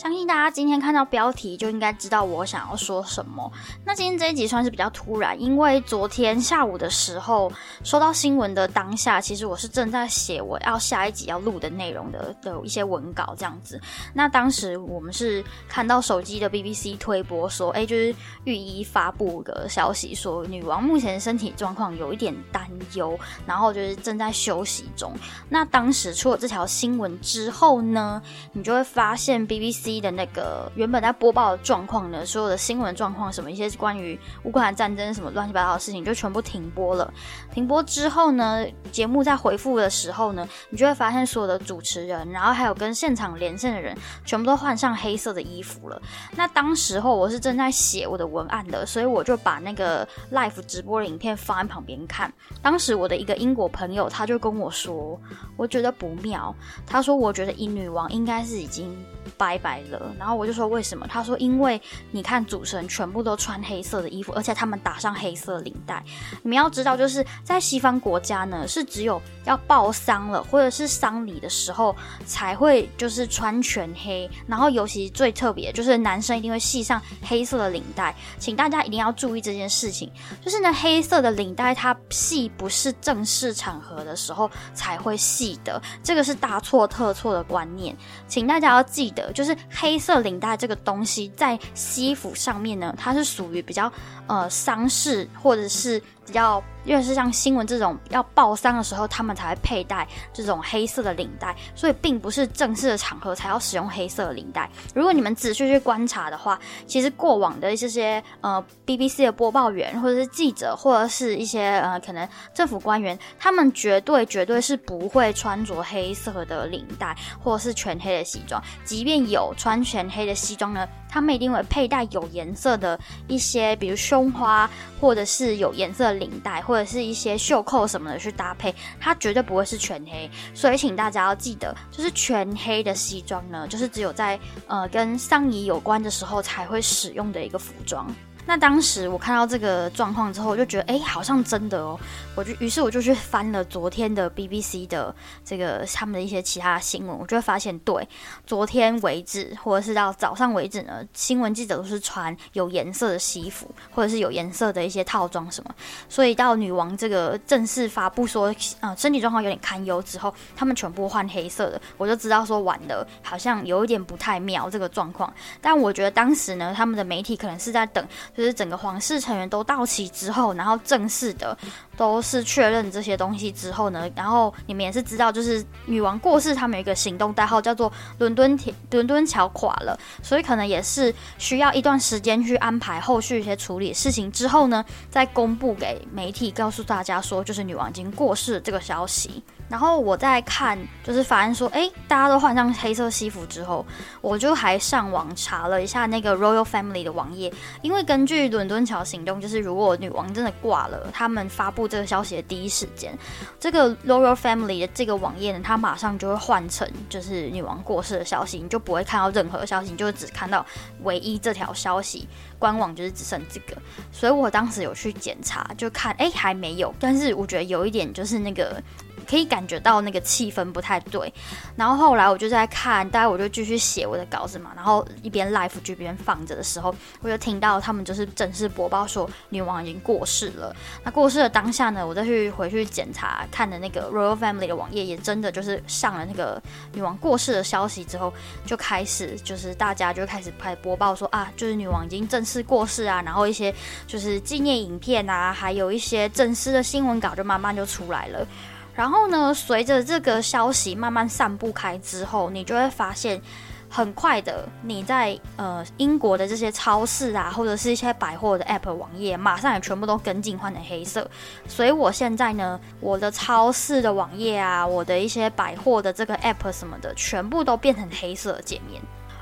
相信大家今天看到标题就应该知道我想要说什么。那今天这一集算是比较突然，因为昨天下午的时候收到新闻的当下，其实我是正在写我要下一集要录的内容的的一些文稿这样子。那当时我们是看到手机的 BBC 推播说，哎，就是御医发布个消息说，女王目前身体状况有一点担忧，然后就是正在休息中。那当时出了这条新闻之后呢，你就会发现 BBC。的那个原本在播报的状况呢，所有的新闻状况，什么一些关于乌克兰战争什么乱七八糟的事情，就全部停播了。停播之后呢，节目在回复的时候呢，你就会发现所有的主持人，然后还有跟现场连线的人，全部都换上黑色的衣服了。那当时候我是正在写我的文案的，所以我就把那个 live 直播的影片放在旁边看。当时我的一个英国朋友他就跟我说，我觉得不妙。他说，我觉得英女王应该是已经拜拜。了，然后我就说为什么？他说因为你看主持人全部都穿黑色的衣服，而且他们打上黑色领带。你们要知道，就是在西方国家呢，是只有要报丧了或者是丧礼的时候才会就是穿全黑。然后尤其最特别就是男生一定会系上黑色的领带，请大家一定要注意这件事情。就是呢，黑色的领带它系不是正式场合的时候才会系的，这个是大错特错的观念，请大家要记得，就是。黑色领带这个东西在西服上面呢，它是属于比较呃丧事或者是。要，因为是像新闻这种要报丧的时候，他们才会佩戴这种黑色的领带，所以并不是正式的场合才要使用黑色的领带。如果你们仔细去观察的话，其实过往的这些呃 BBC 的播报员或者是记者或者是一些呃可能政府官员，他们绝对绝对是不会穿着黑色的领带或者是全黑的西装，即便有穿全黑的西装呢。他们一定会佩戴有颜色的一些，比如胸花，或者是有颜色的领带，或者是一些袖扣什么的去搭配。它绝对不会是全黑，所以请大家要记得，就是全黑的西装呢，就是只有在呃跟上衣有关的时候才会使用的一个服装。那当时我看到这个状况之后，我就觉得，哎，好像真的哦。我就于是我就去翻了昨天的 BBC 的这个他们的一些其他新闻，我就会发现，对，昨天为止或者是到早上为止呢，新闻记者都是穿有颜色的西服，或者是有颜色的一些套装什么。所以到女王这个正式发布说，呃，身体状况有点堪忧之后，他们全部换黑色的，我就知道说晚了，好像有一点不太妙这个状况。但我觉得当时呢，他们的媒体可能是在等。就是整个皇室成员都到齐之后，然后正式的都是确认这些东西之后呢，然后你们也是知道，就是女王过世，他们有一个行动代号叫做“伦敦铁伦敦桥垮了”，所以可能也是需要一段时间去安排后续一些处理事情之后呢，再公布给媒体，告诉大家说，就是女王已经过世这个消息。然后我在看，就是发现说，哎，大家都换上黑色西服之后，我就还上网查了一下那个 Royal Family 的网页，因为根据伦敦桥行动，就是如果女王真的挂了，他们发布这个消息的第一时间，这个 Royal Family 的这个网页呢，它马上就会换成就是女王过世的消息，你就不会看到任何消息，你就只看到唯一这条消息，官网就是只剩这个。所以我当时有去检查，就看，哎，还没有，但是我觉得有一点就是那个。可以感觉到那个气氛不太对，然后后来我就在看，大概我就继续写我的稿子嘛，然后一边 live 一边放着的时候，我就听到他们就是正式播报说女王已经过世了。那过世的当下呢，我再去回去检查看的那个 Royal Family 的网页，也真的就是上了那个女王过世的消息之后，就开始就是大家就开始拍播报说啊，就是女王已经正式过世啊，然后一些就是纪念影片啊，还有一些正式的新闻稿就慢慢就出来了。然后呢，随着这个消息慢慢散布开之后，你就会发现，很快的，你在呃英国的这些超市啊，或者是一些百货的 App 网页，马上也全部都跟进换成黑色。所以我现在呢，我的超市的网页啊，我的一些百货的这个 App 什么的，全部都变成黑色界面。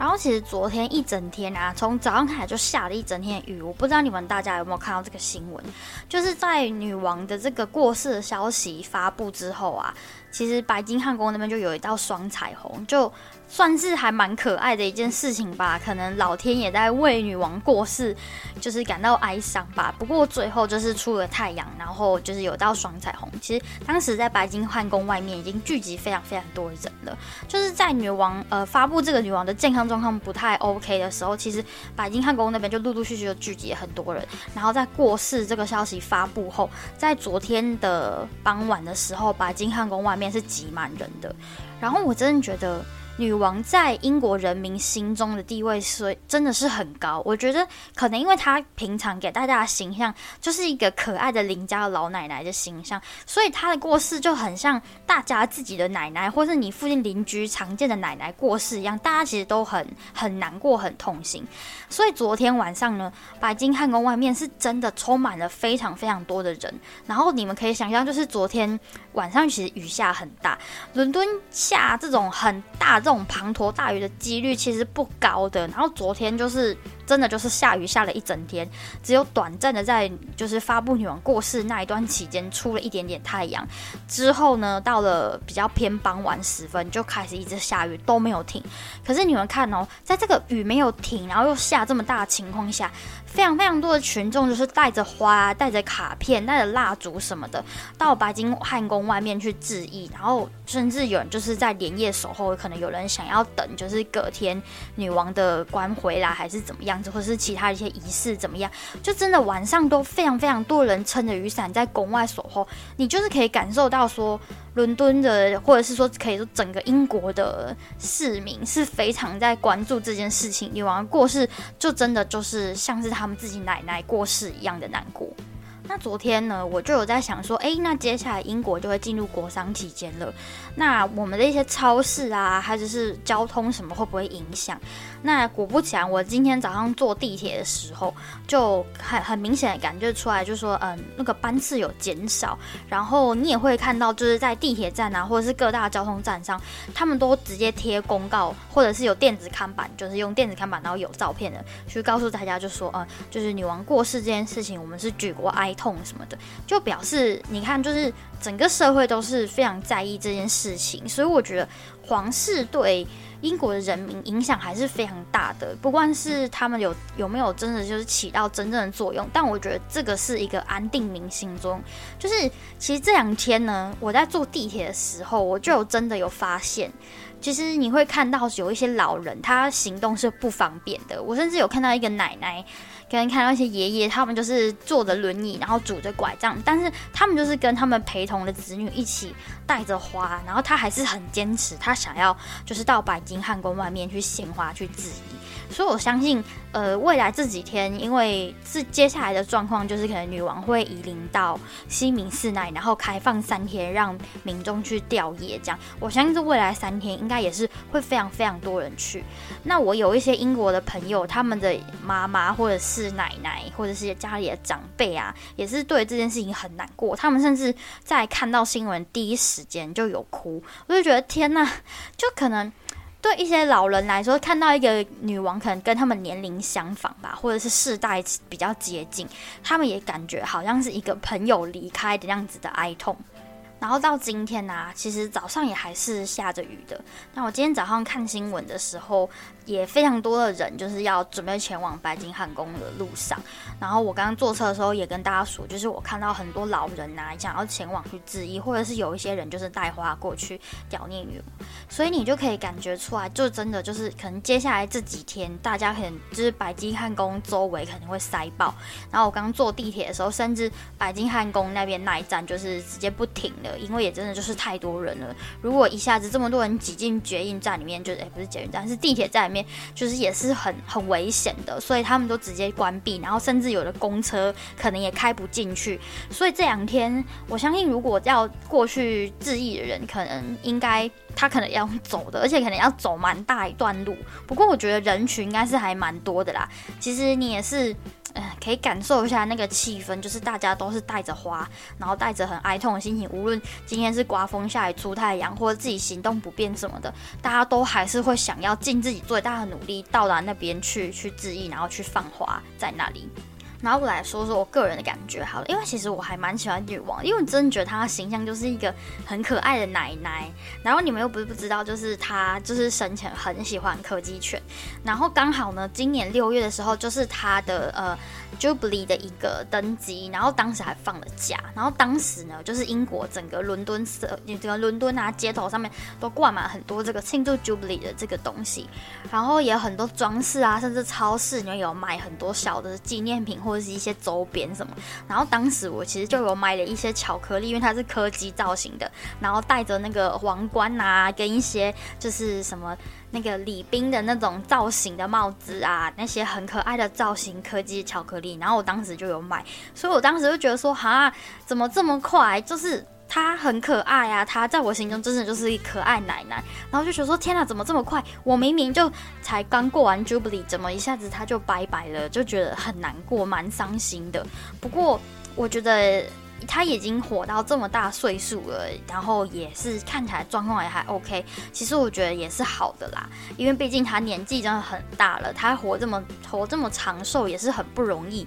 然后其实昨天一整天啊，从早上开始就下了一整天雨。我不知道你们大家有没有看到这个新闻，就是在女王的这个过世的消息发布之后啊，其实白金汉宫那边就有一道双彩虹，就。算是还蛮可爱的一件事情吧，可能老天也在为女王过世就是感到哀伤吧。不过最后就是出了太阳，然后就是有道双彩虹。其实当时在白金汉宫外面已经聚集非常非常多人了，就是在女王呃发布这个女王的健康状况不太 OK 的时候，其实白金汉宫那边就陆陆续续就聚集很多人。然后在过世这个消息发布后，在昨天的傍晚的时候，白金汉宫外面是挤满人的。然后我真的觉得。女王在英国人民心中的地位是真的是很高，我觉得可能因为她平常给大家的形象就是一个可爱的邻家的老奶奶的形象，所以她的过世就很像大家自己的奶奶，或是你附近邻居常见的奶奶过世一样，大家其实都很很难过、很痛心。所以昨天晚上呢，白金汉宫外面是真的充满了非常非常多的人，然后你们可以想象，就是昨天晚上其实雨下很大，伦敦下这种很大。这这种滂沱大雨的几率其实不高的，然后昨天就是。真的就是下雨下了一整天，只有短暂的在就是发布女王过世那一段期间出了一点点太阳，之后呢，到了比较偏傍晚时分就开始一直下雨都没有停。可是你们看哦，在这个雨没有停，然后又下这么大的情况下，非常非常多的群众就是带着花、带着卡片、带着蜡烛什么的，到白金汉宫外面去致意，然后甚至有人就是在连夜守候，可能有人想要等，就是隔天女王的官回来还是怎么样子。或是其他一些仪式怎么样？就真的晚上都非常非常多人撑着雨伞在宫外守候，你就是可以感受到说，伦敦的或者是说可以说整个英国的市民是非常在关注这件事情。女王过世，就真的就是像是他们自己奶奶过世一样的难过。那昨天呢，我就有在想说，哎，那接下来英国就会进入国丧期间了，那我们的一些超市啊，还者是交通什么会不会影响？那果不其然，我今天早上坐地铁的时候，就很很明显的感觉出来，就说，嗯，那个班次有减少，然后你也会看到，就是在地铁站啊，或者是各大交通站上，他们都直接贴公告，或者是有电子看板，就是用电子看板，然后有照片的，去告诉大家，就说，嗯，就是女王过世这件事情，我们是举国哀痛什么的，就表示，你看，就是整个社会都是非常在意这件事情，所以我觉得皇室对。英国的人民影响还是非常大的，不管是他们有有没有真的就是起到真正的作用，但我觉得这个是一个安定民心中。就是其实这两天呢，我在坐地铁的时候，我就有真的有发现，其实你会看到有一些老人他行动是不方便的。我甚至有看到一个奶奶。可能看到一些爷爷，他们就是坐着轮椅，然后拄着拐杖，但是他们就是跟他们陪同的子女一起带着花，然后他还是很坚持，他想要就是到白金汉宫外面去献花去致意。所以我相信，呃，未来这几天，因为是接下来的状况，就是可能女王会移灵到西敏寺内，然后开放三天让民众去吊唁，这样我相信这未来三天应该也是会非常非常多人去。那我有一些英国的朋友，他们的妈妈或者是是奶奶或者是家里的长辈啊，也是对这件事情很难过。他们甚至在看到新闻第一时间就有哭。我就觉得天呐，就可能对一些老人来说，看到一个女王可能跟他们年龄相仿吧，或者是世代比较接近，他们也感觉好像是一个朋友离开的样子的哀痛。然后到今天呢，其实早上也还是下着雨的。那我今天早上看新闻的时候。也非常多的人就是要准备前往白金汉宫的路上，然后我刚刚坐车的时候也跟大家说，就是我看到很多老人呐想要前往去致意，或者是有一些人就是带花过去悼念女王，所以你就可以感觉出来，就真的就是可能接下来这几天大家可能就是白金汉宫周围肯定会塞爆，然后我刚刚坐地铁的时候，甚至白金汉宫那边那一站就是直接不停的，因为也真的就是太多人了，如果一下子这么多人挤进捷运站里面，就是哎不是捷运站是地铁站里面。就是也是很很危险的，所以他们都直接关闭，然后甚至有的公车可能也开不进去。所以这两天，我相信如果要过去致意的人，可能应该他可能要走的，而且可能要走蛮大一段路。不过我觉得人群应该是还蛮多的啦。其实你也是。可以感受一下那个气氛，就是大家都是带着花，然后带着很哀痛的心情，无论今天是刮风下雨出太阳，或者自己行动不便什么的，大家都还是会想要尽自己最大的努力到达那边去去致意，然后去放花在那里。然后我来说说我个人的感觉好了，因为其实我还蛮喜欢女王，因为我真的觉得她的形象就是一个很可爱的奶奶。然后你们又不是不知道，就是她就是生前很喜欢柯基犬，然后刚好呢，今年六月的时候就是她的呃。Jubilee 的一个登基，然后当时还放了假，然后当时呢，就是英国整个伦敦色，整个伦敦啊街头上面都挂满很多这个庆祝 Jubilee 的这个东西，然后也有很多装饰啊，甚至超市里面有卖很多小的纪念品或者是一些周边什么。然后当时我其实就有买了一些巧克力，因为它是柯基造型的，然后戴着那个皇冠啊，跟一些就是什么。那个李冰的那种造型的帽子啊，那些很可爱的造型科技巧克力，然后我当时就有买，所以我当时就觉得说，哈，怎么这么快？就是她很可爱啊，她在我心中真的就是一可爱奶奶，然后就觉得说，天哪，怎么这么快？我明明就才刚过完 Jubilee，怎么一下子她就拜拜了？就觉得很难过，蛮伤心的。不过我觉得。他已经活到这么大岁数了，然后也是看起来状况也还 OK。其实我觉得也是好的啦，因为毕竟他年纪真的很大了，他活这么活这么长寿也是很不容易。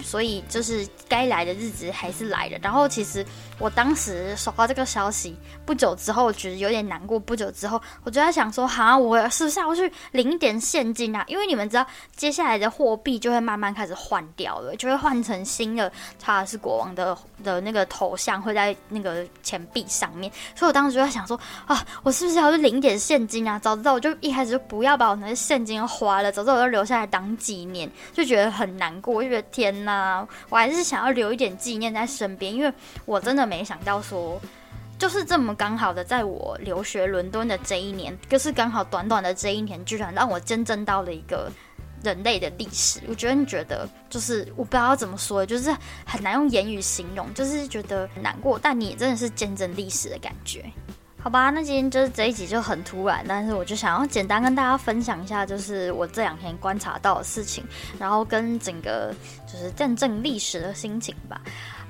所以就是该来的日子还是来了。然后其实我当时收到这个消息不久之后，我觉得有点难过。不久之后，我就在想说，哈，我是不是要去领一点现金啊？因为你们知道，接下来的货币就会慢慢开始换掉了，就会换成新的查尔斯国王的的那个头像会在那个钱币上面。所以我当时就在想说，啊，我是不是要去领一点现金啊？早知道我就一开始就不要把我那些现金花了，早知道我就留下来当纪念，就觉得很难过，就觉得天。啊我还是想要留一点纪念在身边，因为我真的没想到说，就是这么刚好的，在我留学伦敦的这一年，就是刚好短短的这一年，居然让我见证到了一个人类的历史。我觉得你觉得，就是我不知道怎么说，就是很难用言语形容，就是觉得难过，但你真的是见证历史的感觉。好吧，那今天就是这一集就很突然，但是我就想要简单跟大家分享一下，就是我这两天观察到的事情，然后跟整个就是见证历史的心情吧。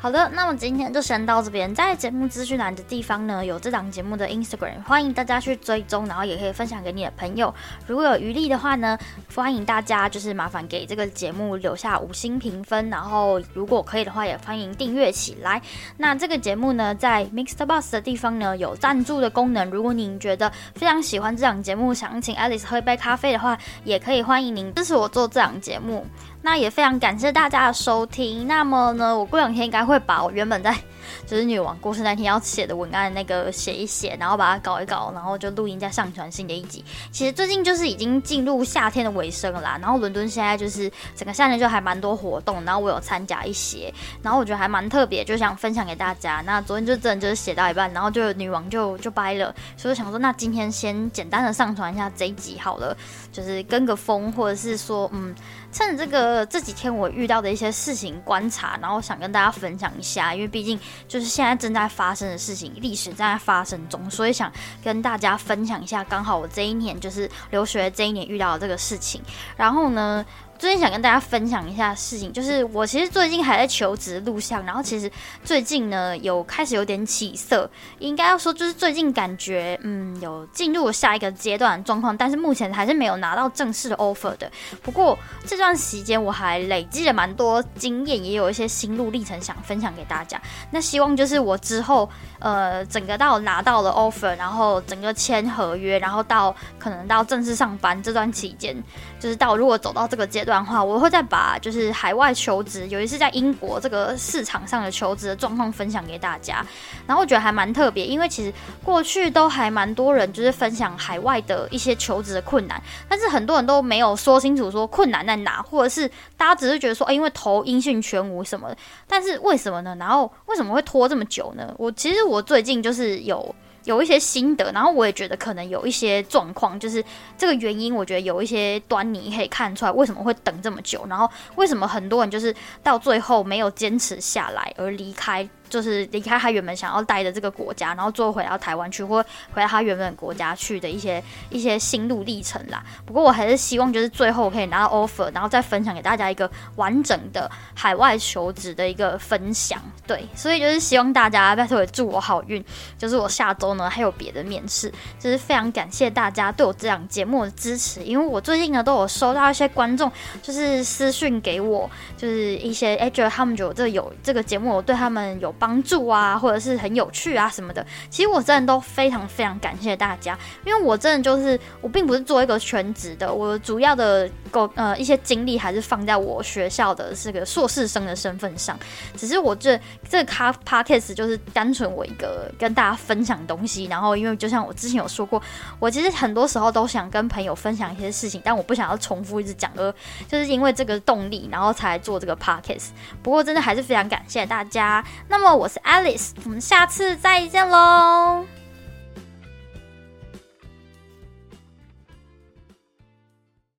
好的，那么今天就先到这边。在节目资讯栏的地方呢，有这档节目的 Instagram，欢迎大家去追踪，然后也可以分享给你的朋友。如果有余力的话呢，欢迎大家就是麻烦给这个节目留下五星评分，然后如果可以的话，也欢迎订阅起来。那这个节目呢，在 Mixed Box 的地方呢有赞助的功能。如果您觉得非常喜欢这档节目，想请 Alice 喝一杯咖啡的话，也可以欢迎您支持我做这档节目。那也非常感谢大家的收听。那么呢，我过两天应该会把我原本在 就是女王过世那天要写的文案那个写一写，然后把它搞一搞，然后就录音再上传新的一集。其实最近就是已经进入夏天的尾声了啦，然后伦敦现在就是整个夏天就还蛮多活动，然后我有参加一些，然后我觉得还蛮特别，就想分享给大家。那昨天就真的就是写到一半，然后就女王就就掰了，所以想说那今天先简单的上传一下这一集好了，就是跟个风，或者是说嗯。趁这个这几天我遇到的一些事情观察，然后想跟大家分享一下，因为毕竟就是现在正在发生的事情，历史正在发生中，所以想跟大家分享一下。刚好我这一年就是留学这一年遇到的这个事情，然后呢。最近想跟大家分享一下事情，就是我其实最近还在求职路上，然后其实最近呢有开始有点起色，应该要说就是最近感觉嗯有进入下一个阶段状况，但是目前还是没有拿到正式的 offer 的。不过这段时间我还累积了蛮多经验，也有一些心路历程想分享给大家。那希望就是我之后呃整个到拿到了 offer，然后整个签合约，然后到可能到正式上班这段期间，就是到如果走到这个阶。这段话，我会再把就是海外求职，尤其是在英国这个市场上的求职的状况分享给大家。然后我觉得还蛮特别，因为其实过去都还蛮多人就是分享海外的一些求职的困难，但是很多人都没有说清楚说困难在哪，或者是大家只是觉得说，哎，因为投音讯全无什么的。但是为什么呢？然后为什么会拖这么久呢？我其实我最近就是有。有一些心得，然后我也觉得可能有一些状况，就是这个原因，我觉得有一些端倪可以看出来为什么会等这么久，然后为什么很多人就是到最后没有坚持下来而离开。就是离开他原本想要待的这个国家，然后最后回到台湾去，或回到他原本国家去的一些一些心路历程啦。不过我还是希望就是最后可以拿到 offer，然后再分享给大家一个完整的海外求职的一个分享。对，所以就是希望大家拜托也祝我好运，就是我下周呢还有别的面试，就是非常感谢大家对我这档节目的支持，因为我最近呢都有收到一些观众就是私讯给我，就是一些哎觉得他们觉得这有这个节目我对他们有帮助啊，或者是很有趣啊什么的，其实我真的都非常非常感谢大家，因为我真的就是我并不是做一个全职的，我主要的够呃一些精力还是放在我学校的这个硕士生的身份上，只是我这这个卡 podcast 就是单纯我一个跟大家分享东西，然后因为就像我之前有说过，我其实很多时候都想跟朋友分享一些事情，但我不想要重复一直讲，而就是因为这个动力，然后才做这个 podcast。不过真的还是非常感谢大家。那么么我是 Alice，我们下次再见喽。